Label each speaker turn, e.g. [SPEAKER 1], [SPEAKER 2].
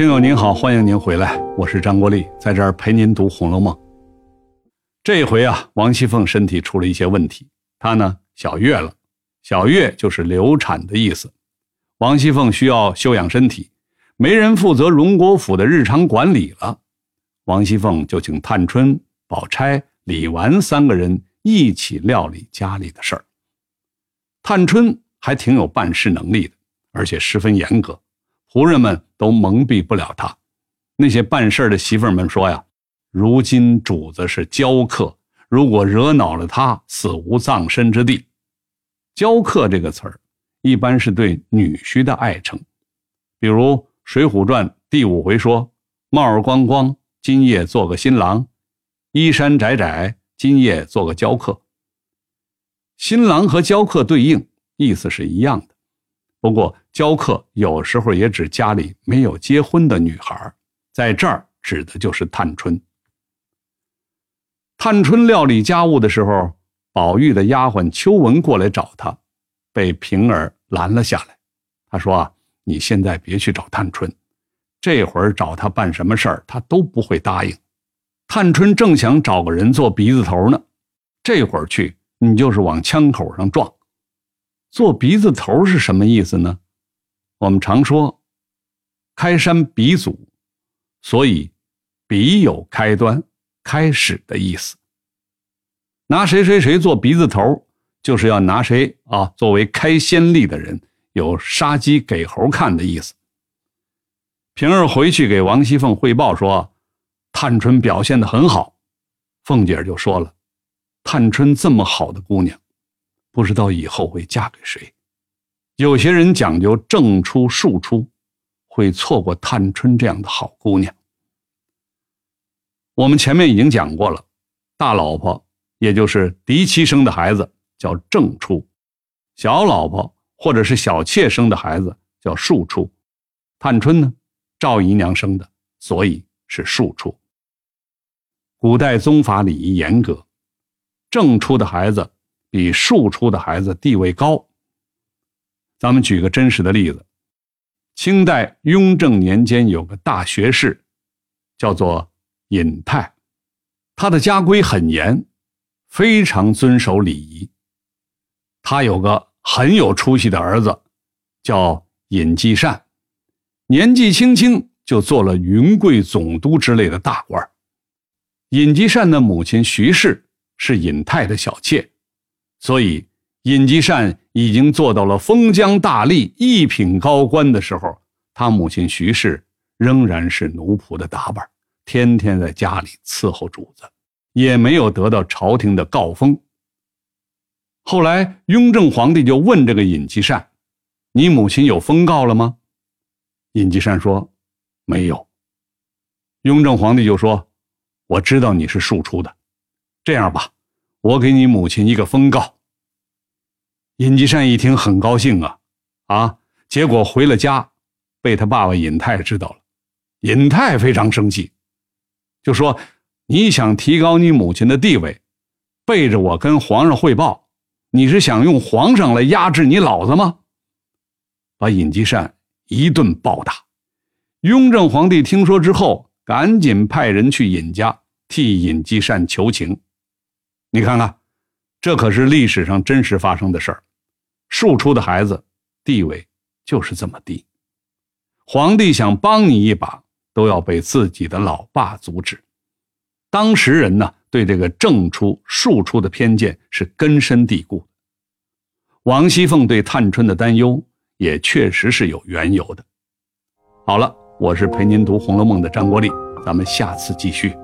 [SPEAKER 1] 听友您好，欢迎您回来，我是张国立，在这儿陪您读《红楼梦》。这回啊，王熙凤身体出了一些问题，她呢小月了，小月就是流产的意思。王熙凤需要休养身体，没人负责荣国府的日常管理了，王熙凤就请探春、宝钗、李纨三个人一起料理家里的事儿。探春还挺有办事能力的，而且十分严格。仆人们都蒙蔽不了他。那些办事的媳妇们说呀：“如今主子是娇客，如果惹恼了他，死无葬身之地。”“娇客”这个词儿，一般是对女婿的爱称。比如《水浒传》第五回说：“帽儿光光，今夜做个新郎；衣衫窄窄，今夜做个娇客。”新郎和娇客对应，意思是一样的。不过，娇客有时候也指家里没有结婚的女孩，在这儿指的就是探春。探春料理家务的时候，宝玉的丫鬟秋纹过来找她，被平儿拦了下来。他说：“啊，你现在别去找探春，这会儿找她办什么事儿，她都不会答应。探春正想找个人做鼻子头呢，这会儿去，你就是往枪口上撞。”做鼻子头是什么意思呢？我们常说“开山鼻祖”，所以鼻有开端、开始的意思。拿谁谁谁做鼻子头，就是要拿谁啊作为开先例的人，有杀鸡给猴看的意思。平儿回去给王熙凤汇报说，探春表现的很好。凤姐就说了：“探春这么好的姑娘。”不知道以后会嫁给谁？有些人讲究正出庶出，会错过探春这样的好姑娘。我们前面已经讲过了，大老婆也就是嫡妻生的孩子叫正出，小老婆或者是小妾生的孩子叫庶出。探春呢，赵姨娘生的，所以是庶出。古代宗法礼仪严格，正出的孩子。比庶出的孩子地位高。咱们举个真实的例子：清代雍正年间有个大学士，叫做尹泰，他的家规很严，非常遵守礼仪。他有个很有出息的儿子，叫尹继善，年纪轻轻就做了云贵总督之类的大官。尹继善的母亲徐氏是尹泰的小妾。所以，尹继善已经做到了封疆大吏、一品高官的时候，他母亲徐氏仍然是奴仆的打扮，天天在家里伺候主子，也没有得到朝廷的诰封。后来，雍正皇帝就问这个尹继善：“你母亲有封诰了吗？”尹继善说：“没有。”雍正皇帝就说：“我知道你是庶出的，这样吧。”我给你母亲一个封告。尹继善一听很高兴啊，啊！结果回了家，被他爸爸尹泰知道了。尹泰非常生气，就说：“你想提高你母亲的地位，背着我跟皇上汇报，你是想用皇上来压制你老子吗？”把尹继善一顿暴打。雍正皇帝听说之后，赶紧派人去尹家替尹继善求情。你看看，这可是历史上真实发生的事儿。庶出的孩子地位就是这么低，皇帝想帮你一把，都要被自己的老爸阻止。当时人呢，对这个正出、庶出的偏见是根深蒂固。王熙凤对探春的担忧也确实是有缘由的。好了，我是陪您读《红楼梦》的张国立，咱们下次继续。